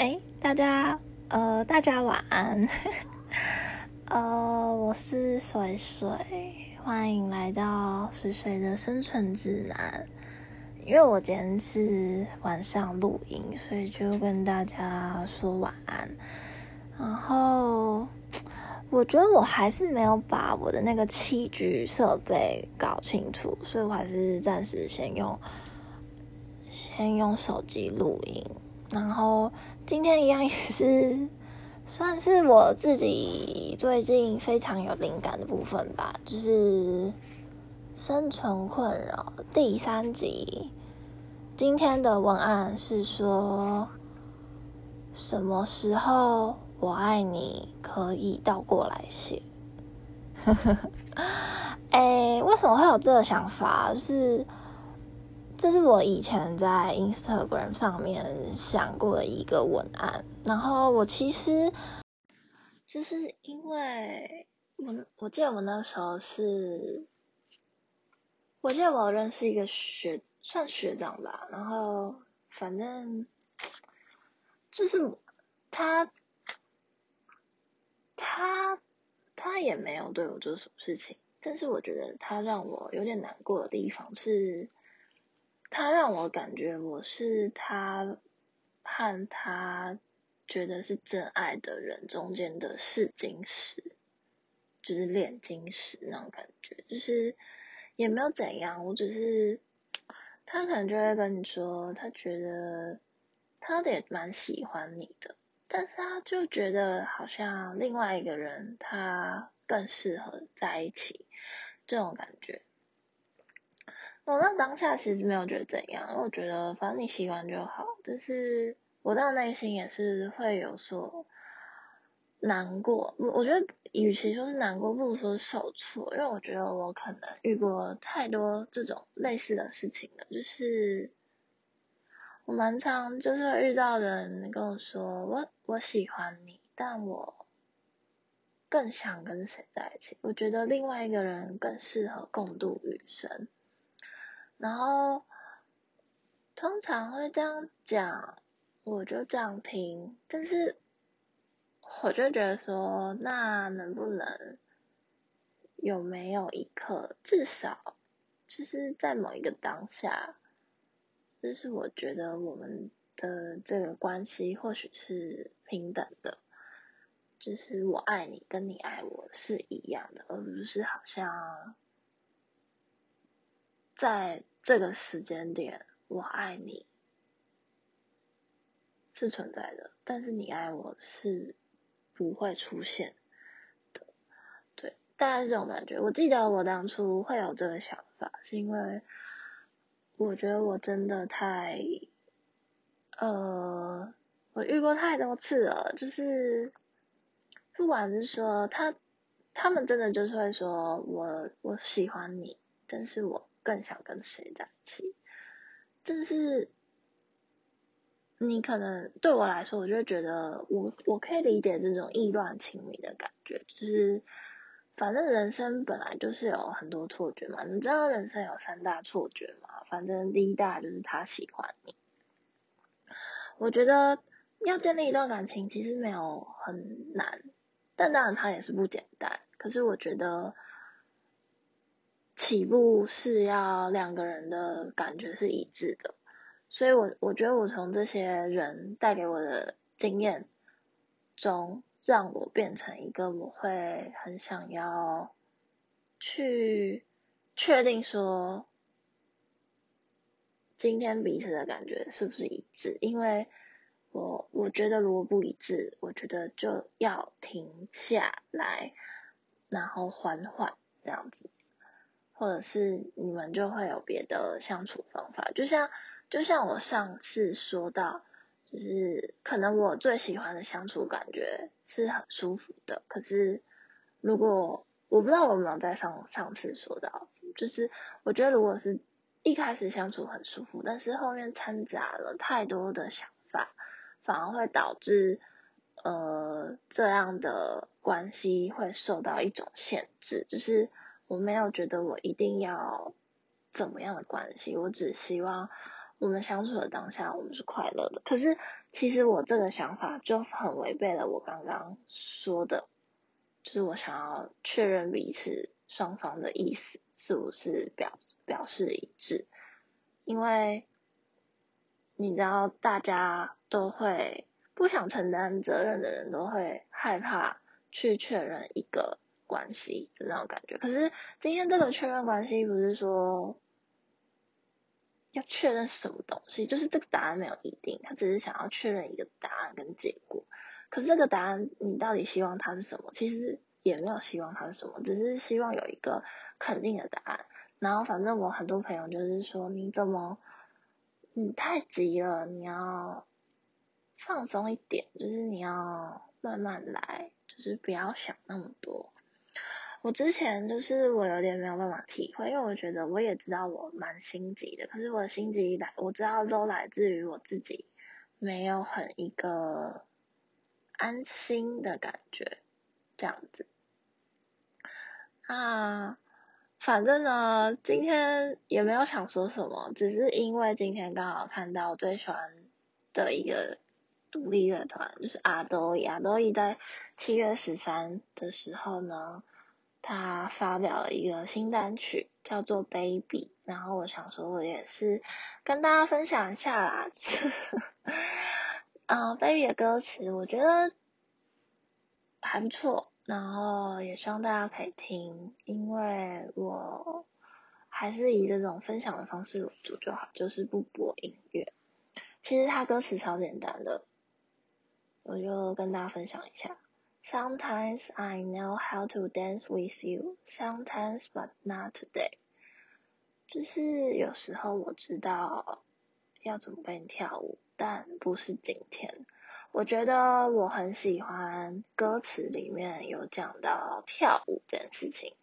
哎，大家，呃，大家晚安。呃，我是水水，欢迎来到水水的生存指南。因为我今天是晚上录音，所以就跟大家说晚安。然后，我觉得我还是没有把我的那个器具设备搞清楚，所以我还是暂时先用，先用手机录音。然后今天一样也是算是我自己最近非常有灵感的部分吧，就是生存困扰第三集。今天的文案是说，什么时候我爱你可以倒过来写？哎，为什么会有这个想法？就是。这是我以前在 Instagram 上面想过的一个文案，然后我其实就是因为我我记得我那时候是，我记得我认识一个学算学长吧，然后反正就是他他他也没有对我做什么事情，但是我觉得他让我有点难过的地方是。他让我感觉我是他和他觉得是真爱的人中间的试金石，就是炼金石那种感觉，就是也没有怎样，我只是他可能就会跟你说，他觉得他也蛮喜欢你的，但是他就觉得好像另外一个人他更适合在一起，这种感觉。我那当下其实没有觉得怎样，因为我觉得反正你习惯就好。但是我的内心也是会有所难过。我我觉得与其说是难过，不如说是受挫，因为我觉得我可能遇过太多这种类似的事情了。就是我蛮常就是遇到人跟我说，我我喜欢你，但我更想跟谁在一起？我觉得另外一个人更适合共度余生。然后通常会这样讲，我就这样听，但是我就觉得说，那能不能有没有一刻，至少就是在某一个当下，就是我觉得我们的这个关系或许是平等的，就是我爱你跟你爱我是一样的，而不是好像在。这个时间点，我爱你是存在的，但是你爱我是不会出现的。对，大概是这种感觉。我记得我当初会有这个想法，是因为我觉得我真的太……呃，我遇过太多次了，就是不管是说他，他们真的就是会说我我喜欢你，但是我。更想跟谁在一起？就是你可能对我来说，我就觉得我我可以理解这种意乱情迷的感觉。就是反正人生本来就是有很多错觉嘛，你知道人生有三大错觉嘛？反正第一大就是他喜欢你。我觉得要建立一段感情其实没有很难，但当然它也是不简单。可是我觉得。起步是要两个人的感觉是一致的，所以我我觉得我从这些人带给我的经验中，让我变成一个我会很想要去确定说，今天彼此的感觉是不是一致？因为我我觉得如果不一致，我觉得就要停下来，然后缓缓这样子。或者是你们就会有别的相处方法，就像就像我上次说到，就是可能我最喜欢的相处感觉是很舒服的，可是如果我不知道我有没有在上上次说到，就是我觉得如果是一开始相处很舒服，但是后面掺杂了太多的想法，反而会导致呃这样的关系会受到一种限制，就是。我没有觉得我一定要怎么样的关系，我只希望我们相处的当下，我们是快乐的。可是其实我这个想法就很违背了我刚刚说的，就是我想要确认彼此双方的意思是不是表表示一致，因为你知道大家都会不想承担责任的人都会害怕去确认一个关系的那种感觉。可是今天这个确认关系不是说。要确认什么东西，就是这个答案没有一定，他只是想要确认一个答案跟结果。可是这个答案，你到底希望它是什么？其实也没有希望它是什么，只是希望有一个肯定的答案。然后反正我很多朋友就是说，你怎么你太急了？你要放松一点，就是你要慢慢来，就是不要想那么多。我之前就是我有点没有办法体会，因为我觉得我也知道我蛮心急的，可是我心急来，我知道都来自于我自己没有很一个安心的感觉，这样子。啊，反正呢，今天也没有想说什么，只是因为今天刚好看到最喜欢的一个独立乐团，就是阿多伊，阿多伊在七月十三的时候呢。他发表了一个新单曲，叫做《Baby》，然后我想说，我也是跟大家分享一下啦。啊，《Baby》的歌词我觉得还不错，然后也希望大家可以听，因为我还是以这种分享的方式为主就好，就是不播音乐。其实他歌词超简单的，我就跟大家分享一下。Sometimes I know how to dance with you, sometimes but not today。就是有时候我知道要怎么跟你跳舞，但不是今天。我觉得我很喜欢歌词里面有讲到跳舞这件事情，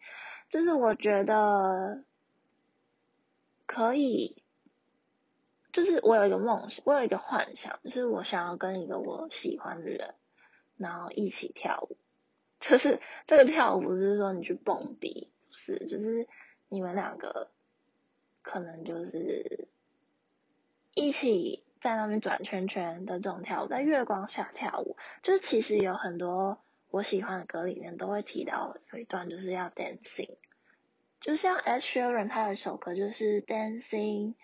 就是我觉得可以，就是我有一个梦想，我有一个幻想，就是我想要跟一个我喜欢的人。然后一起跳舞，就是这个跳舞不是说你去蹦迪，不是，就是你们两个可能就是一起在那边转圈圈的这种跳舞，在月光下跳舞，就是其实有很多我喜欢的歌里面都会提到有一段就是要 dancing，就像 Ed Sheeran 他有一首歌就是 dancing。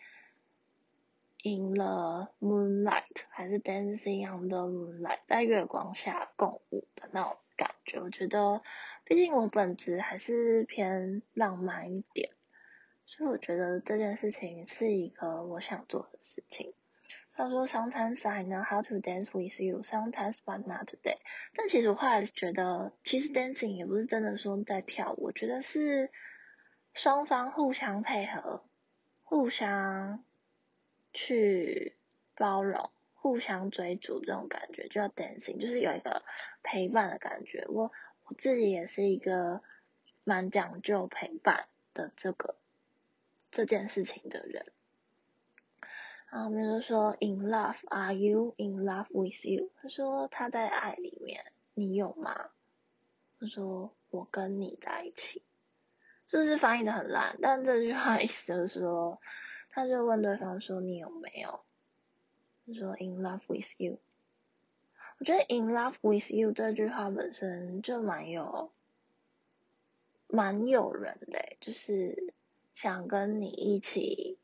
In the moonlight，还是 dancing on the moonlight，在月光下共舞的那种感觉，我觉得，毕竟我本质还是偏浪漫一点，所以我觉得这件事情是一个我想做的事情。他说，Sometimes I know how to dance with you，sometimes but not today。但其实我后来觉得，其实 dancing 也不是真的说在跳舞，我觉得是双方互相配合，互相。去包容、互相追逐这种感觉，就叫 dancing，就是有一个陪伴的感觉。我我自己也是一个蛮讲究陪伴的这个这件事情的人。啊，比如说 in love，are you in love with you？他说他在爱里面，你有吗？他说我跟你在一起，是不是翻译的很烂？但这句话意思就是说。他就问对方说：“你有没有？”他说：“In love with you。”我觉得 “In love with you” 这句话本身就蛮有、蛮有人的，就是想跟你一起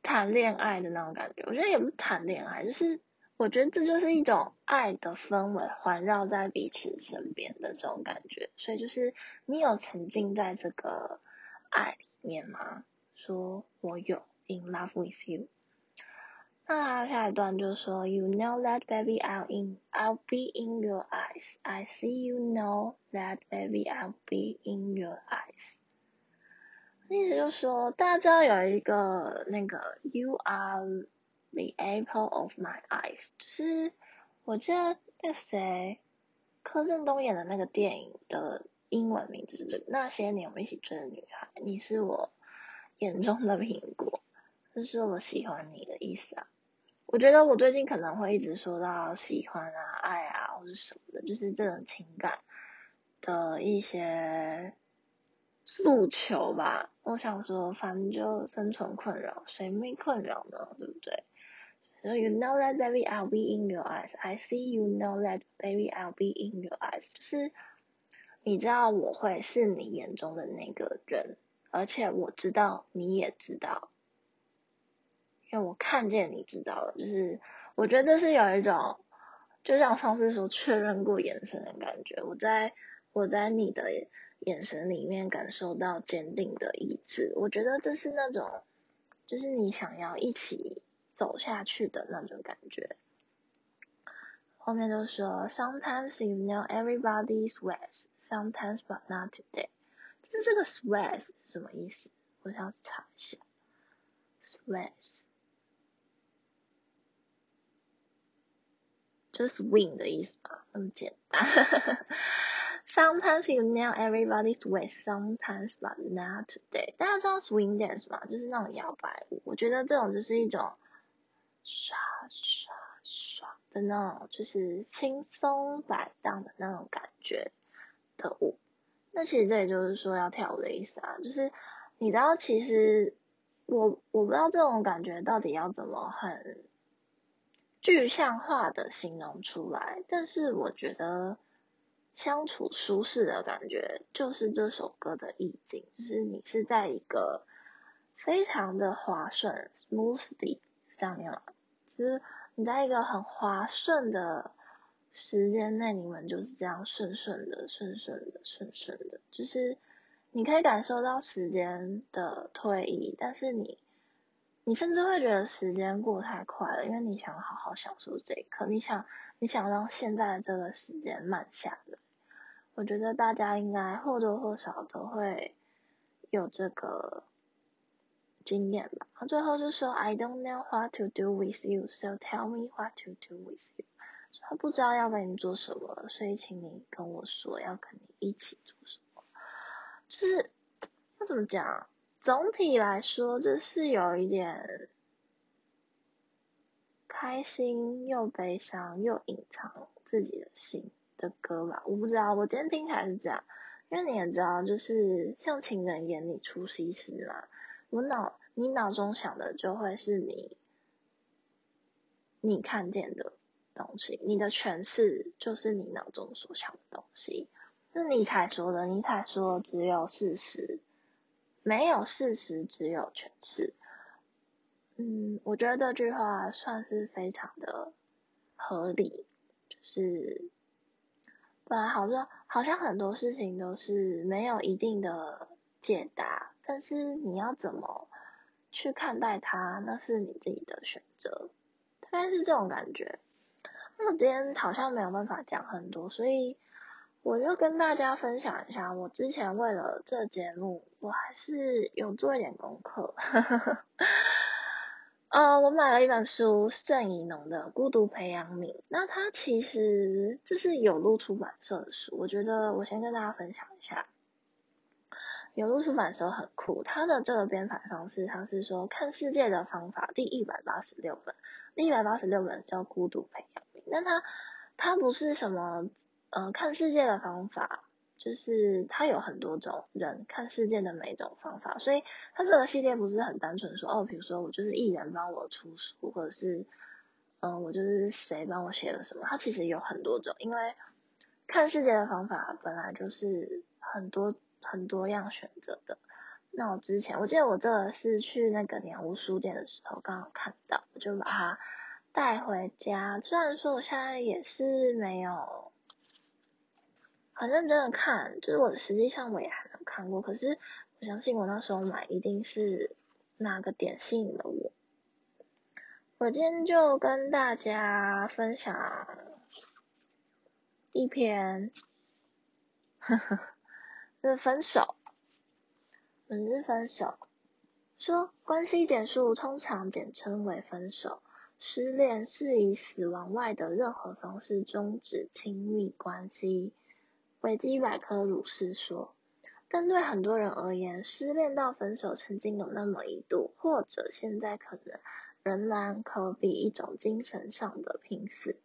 谈恋爱的那种感觉。我觉得也不是谈恋爱，就是我觉得这就是一种爱的氛围环绕在彼此身边的这种感觉。所以就是你有沉浸在这个爱。面吗？说我有 in love with you。那下一段就说，You know that baby I'll in I'll be in your eyes. I see you know that baby I'll be in your eyes。意思就是说，大家知道有一个那个 You are the apple of my eyes，就是我记得那个谁，柯震东演的那个电影的。英文名字是。那些年我们一起追的女孩，你是我眼中的苹果，这是我喜欢你的意思啊。我觉得我最近可能会一直说到喜欢啊、爱啊或者什么的，就是这种情感的一些诉求吧。我想说，反正就生存困扰，谁没困扰呢？对不对？So you know that baby, I'll be in your eyes. I see you know that baby, I'll be in your eyes. 就是你知道我会是你眼中的那个人，而且我知道你也知道，因为我看见你知道了。就是我觉得这是有一种，就像上次说确认过眼神的感觉。我在我在你的。眼神里面感受到坚定的意志，我觉得这是那种，就是你想要一起走下去的那种感觉。后面就说，Sometimes you know everybody swears, sometimes but not today。就是这个 swears 是什么意思？我想查一下，swears 就是 win 的意思嘛，那么简单。Sometimes you nail everybody's waist, sometimes but not today。大家知道 swing dance 吗？就是那种摇摆舞。我觉得这种就是一种刷刷刷 的那种，就是轻松摆荡的那种感觉的舞。那其实这也就是说要跳舞的意思啊。就是你知道，其实我我不知道这种感觉到底要怎么很具象化的形容出来，但是我觉得。相处舒适的感觉，就是这首歌的意境。就是你是在一个非常的滑顺，smoothly 这样吗？就是你在一个很滑顺的时间内，你们就是这样顺顺的、顺顺的、顺顺的。就是你可以感受到时间的推移，但是你，你甚至会觉得时间过太快了，因为你想好好享受这一刻，你想，你想让现在这个时间慢下来。我觉得大家应该或多或少都会有这个经验吧。最后就说 I don't know what to do with you, so tell me what to do with you。他不知道要跟你做什么，所以请你跟我说要跟你一起做什么。就是那怎么讲？总体来说，这是有一点开心又悲伤又隐藏自己的心。的歌吧，我不知道，我今天听起来是这样，因为你也知道，就是像情人眼里出西施嘛，我脑你脑中想的就会是你你看见的东西，你的诠释就是你脑中所想的东西，是尼采说的，尼采说只有事实，没有事实，只有诠释。嗯，我觉得这句话算是非常的合理，就是。本来好像好像很多事情都是没有一定的解答，但是你要怎么去看待它，那是你自己的选择，大概是这种感觉。那我今天好像没有办法讲很多，所以我就跟大家分享一下，我之前为了这节目，我还是有做一点功课。呃，我买了一本书，是郑怡农的《孤独培养皿》。那它其实这是有路出版社的书，我觉得我先跟大家分享一下。有路出版社很酷，它的这个编排方式，它是说看世界的方法第一百八十六本，第一百八十六本叫《孤独培养》。那它它不是什么呃看世界的方法。就是他有很多种人看世界的每一种方法，所以他这个系列不是很单纯说哦，比如说我就是艺人帮我出书，或者是嗯我就是谁帮我写了什么，他其实有很多种，因为看世界的方法本来就是很多很多样选择的。那我之前我记得我这个是去那个鸟屋书店的时候刚好看到，我就把它带回家。虽然说我现在也是没有。很认真的看，就是我实际上我也还没有看过，可是我相信我那时候买一定是哪个点吸引了我。我今天就跟大家分享一篇，呵呵，是分手，嗯，是分手，说关系结束通常简称为分手，失恋是以死亡外的任何方式终止亲密关系。维基百科如是说，但对很多人而言，失恋到分手曾经有那么一度，或者现在可能仍然可比一种精神上的濒死。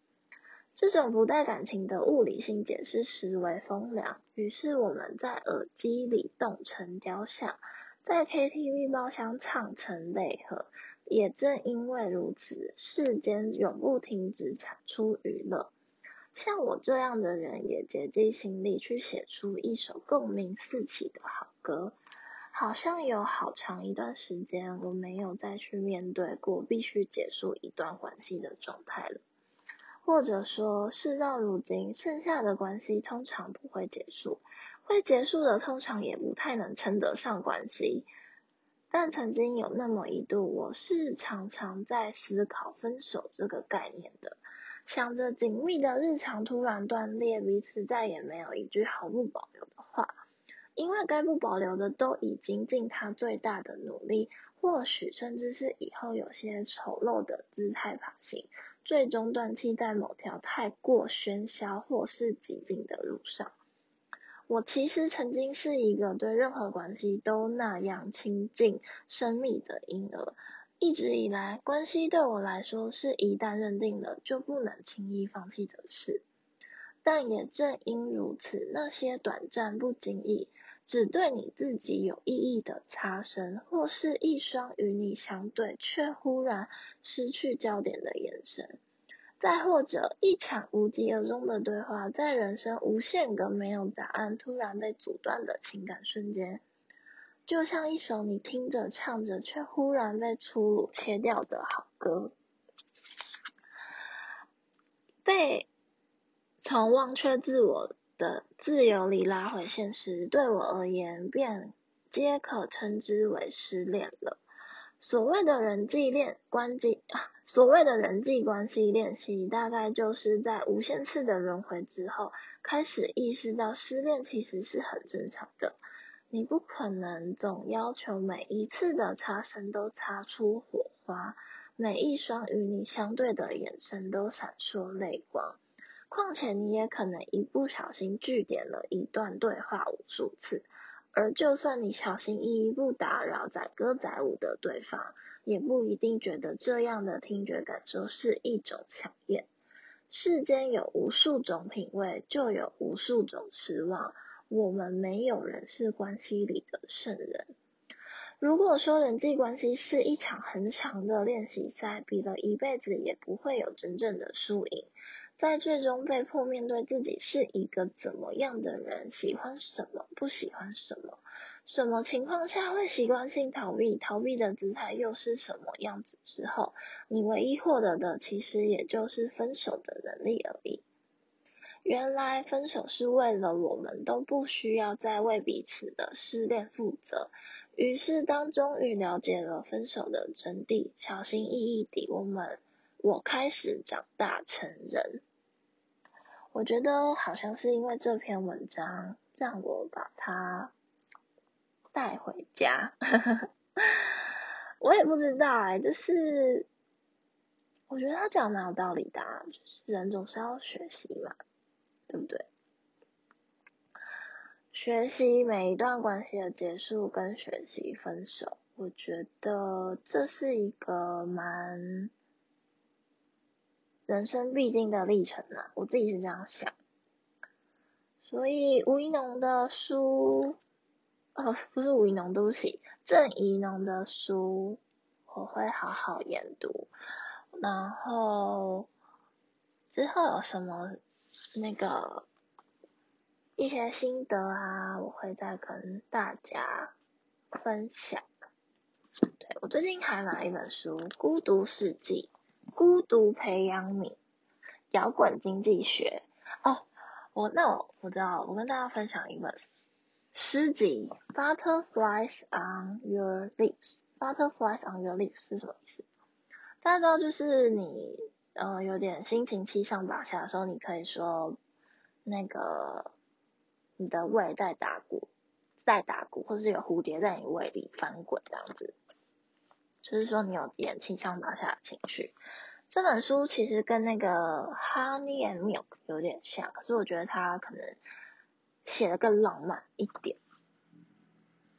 这种不带感情的物理性解释实为风凉。于是我们在耳机里动成雕像，在 KTV 包厢唱成泪河。也正因为如此，世间永不停止产出娱乐。像我这样的人，也竭尽心力去写出一首共鸣四起的好歌。好像有好长一段时间，我没有再去面对过必须结束一段关系的状态了。或者说，事到如今，剩下的关系通常不会结束，会结束的通常也不太能称得上关系。但曾经有那么一度，我是常常在思考分手这个概念的，想着紧密的日常突然断裂，彼此再也没有一句毫不保留的话，因为该不保留的都已经尽他最大的努力，或许甚至是以后有些丑陋的姿态爬行，最终断气在某条太过喧嚣或是寂静的路上。我其实曾经是一个对任何关系都那样亲近、深密的婴儿。一直以来，关系对我来说是一旦认定了就不能轻易放弃的事。但也正因如此，那些短暂、不经意、只对你自己有意义的擦身，或是一双与你相对却忽然失去焦点的眼神。再或者，一场无疾而终的对话，在人生无限个没有答案、突然被阻断的情感瞬间，就像一首你听着唱着，却忽然被粗鲁切掉的好歌。被从忘却自我的自由里拉回现实，对我而言，便皆可称之为失恋了。所谓的人际恋关系，所谓的人际关系练习，大概就是在无限次的轮回之后，开始意识到失恋其实是很正常的。你不可能总要求每一次的擦身都擦出火花，每一双与你相对的眼神都闪烁泪光。况且你也可能一不小心句点了一段对话无数次。而就算你小心翼翼不打扰载歌载舞的对方，也不一定觉得这样的听觉感受是一种响艳。世间有无数种品味，就有无数种失望。我们没有人是关系里的圣人。如果说人际关系是一场很长的练习赛，比了一辈子也不会有真正的输赢。在最终被迫面对自己是一个怎么样的人，喜欢什么，不喜欢什么，什么情况下会习惯性逃避，逃避的姿态又是什么样子之后，你唯一获得的其实也就是分手的能力而已。原来分手是为了我们都不需要再为彼此的失恋负责。于是当终于了解了分手的真谛，小心翼翼地，我们我开始长大成人。我觉得好像是因为这篇文章让我把它带回家，我也不知道哎，就是我觉得他讲蛮有道理的，就是人总是要学习嘛，对不对？学习每一段关系的结束跟学习分手，我觉得这是一个蛮。人生必经的历程啊，我自己是这样想。所以吴一农的书，哦，不是吴一农，对不起，郑怡农的书，我会好好研读。然后之后有什么那个一些心得啊，我会再跟大家分享。对我最近还买了一本书《孤独世纪》。孤独培养皿，摇滚经济学。哦，我那我我知道，我跟大家分享一本诗集《Butterflies on Your Lips》。Butterflies on Your Lips 是什么意思？大家知道，就是你呃有点心情七上八下的时候，你可以说那个你的胃在打鼓，在打鼓，或是有蝴蝶在你胃里翻滚这样子。就是说你有点七上八下的情绪。这本书其实跟那个《Honey and Milk》有点像，可是我觉得它可能写的更浪漫一点，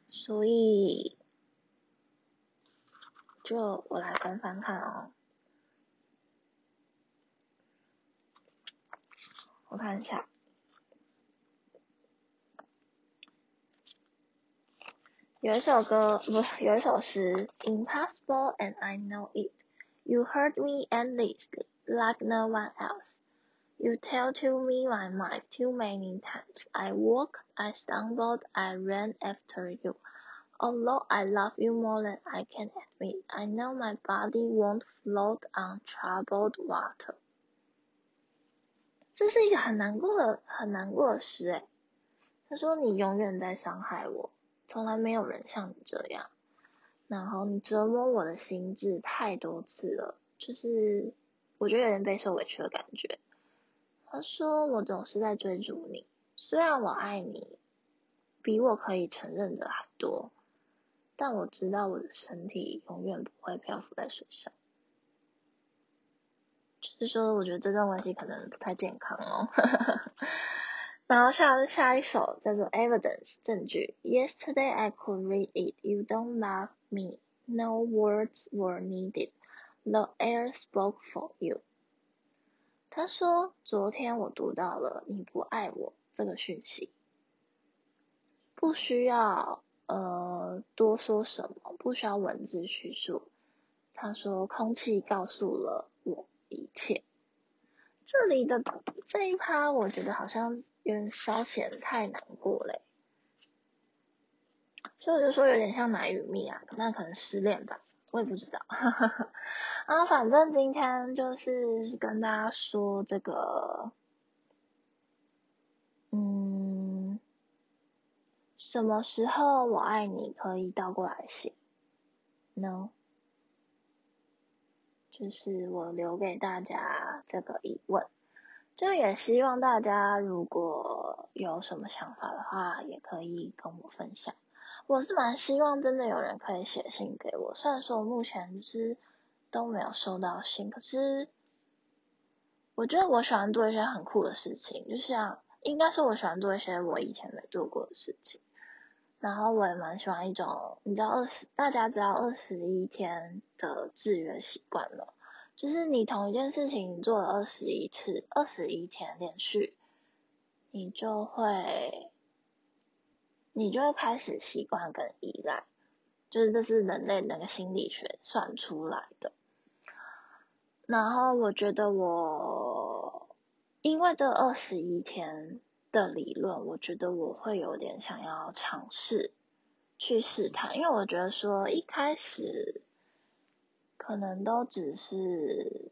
所以就我来翻翻看哦。我看一下。有一首歌，不，有一首诗，Impossible and I know it. You hurt me endlessly, like no one else. You tell to me my mind too many times. I walked, I stumbled, I ran after you. Although I love you more than I can admit, I know my body won't float on troubled water. 这是一个很难过的、很难过的诗诶。他说：“你永远在伤害我。” 从来没有人像你这样，然后你折磨我的心智太多次了，就是我觉得有点被受委屈的感觉。他说我总是在追逐你，虽然我爱你比我可以承认的还多，但我知道我的身体永远不会漂浮在水上。就是说，我觉得这段关系可能不太健康哦。然后下下一首叫做 Evidence 证据。Yesterday I could read it. You don't love me. No words were needed. The air spoke for you. 他说，昨天我读到了你不爱我这个讯息，不需要呃多说什么，不需要文字叙述。他说，空气告诉了我一切。这里的这一趴，我觉得好像有点稍显太难过嘞，所以我就说有点像奶与蜜啊，那可能失恋吧，我也不知道。然 后反正今天就是跟大家说这个，嗯，什么时候我爱你可以倒过来写？No。就是我留给大家这个疑问，就也希望大家如果有什么想法的话，也可以跟我分享。我是蛮希望真的有人可以写信给我，虽然说目前是都没有收到信，可是我觉得我喜欢做一些很酷的事情，就像应该是我喜欢做一些我以前没做过的事情。然后我也蛮喜欢一种，你知道二十，大家知道二十一天的制约习惯了，就是你同一件事情做了二十一次，二十一天连续，你就会，你就会开始习惯跟依赖，就是这是人类那个心理学算出来的。然后我觉得我，因为这二十一天。的理论，我觉得我会有点想要尝试去试探，因为我觉得说一开始可能都只是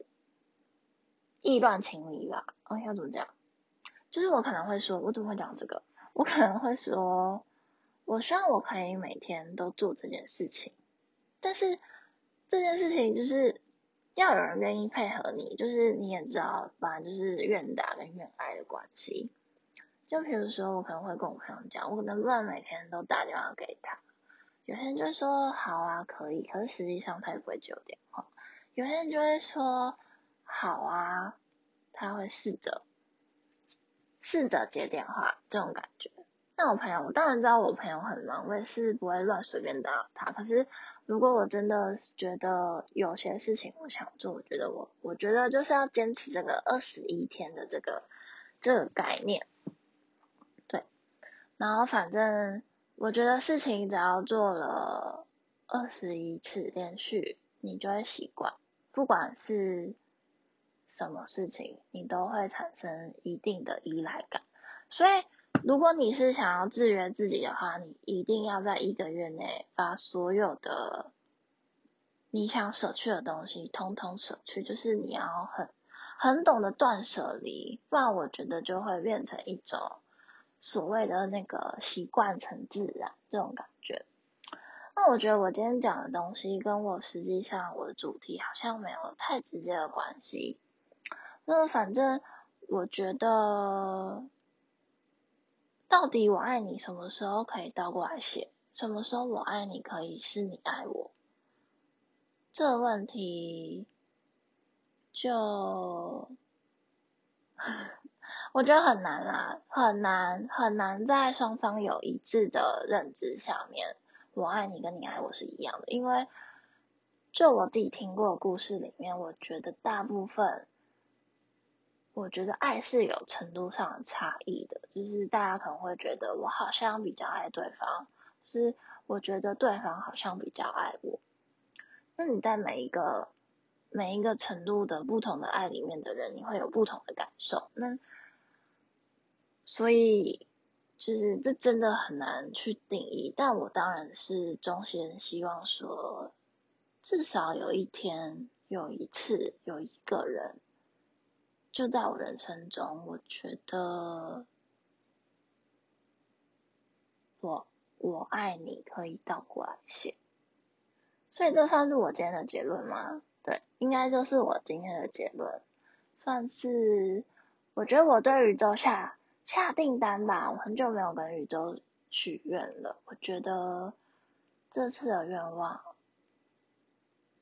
意乱情迷吧。哦，要怎么讲？就是我可能会说，我怎么会讲这个？我可能会说，我希望我可以每天都做这件事情，但是这件事情就是要有人愿意配合你，就是你也知道，反正就是愿打跟愿挨的关系。就比如说，我可能会跟我朋友讲，我可能不能每天都打电话给他？有些人就说好啊，可以，可是实际上他也不会接我电话。有些人就会说好啊，他会试着试着接电话，这种感觉。那我朋友，我当然知道我朋友很忙，我也是不会乱随便打扰他。可是如果我真的觉得有些事情我想做，我觉得我我觉得就是要坚持这个二十一天的这个这个概念。然后反正我觉得事情只要做了二十一次连续，你就会习惯。不管是什么事情，你都会产生一定的依赖感。所以，如果你是想要制约自己的话，你一定要在一个月内把所有的你想舍去的东西通通舍去，就是你要很很懂得断舍离，不然我觉得就会变成一种。所谓的那个习惯成自然这种感觉，那我觉得我今天讲的东西跟我实际上我的主题好像没有太直接的关系。那反正我觉得，到底我爱你什么时候可以倒过来写？什么时候我爱你可以是你爱我？这问题就。我觉得很难啦，很难很难在双方有一致的认知下面，我爱你跟你爱我是一样的。因为就我自己听过的故事里面，我觉得大部分我觉得爱是有程度上的差异的，就是大家可能会觉得我好像比较爱对方，是我觉得对方好像比较爱我。那你在每一个每一个程度的不同的爱里面的人，你会有不同的感受。那所以就是这真的很难去定义。但我当然是衷心希望说，至少有一天，有一次，有一个人，就在我人生中，我觉得我我爱你可以倒过来写。所以这算是我今天的结论吗？对，应该就是我今天的结论，算是我觉得我对宇宙下下订单吧。我很久没有跟宇宙许愿了，我觉得这次的愿望，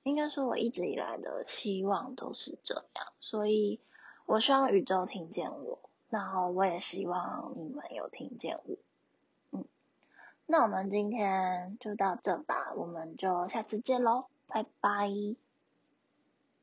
应该说我一直以来的希望都是这样，所以我希望宇宙听见我，然后我也希望你们有听见我。嗯那我们今天就到这吧，我们就下次见喽，拜拜。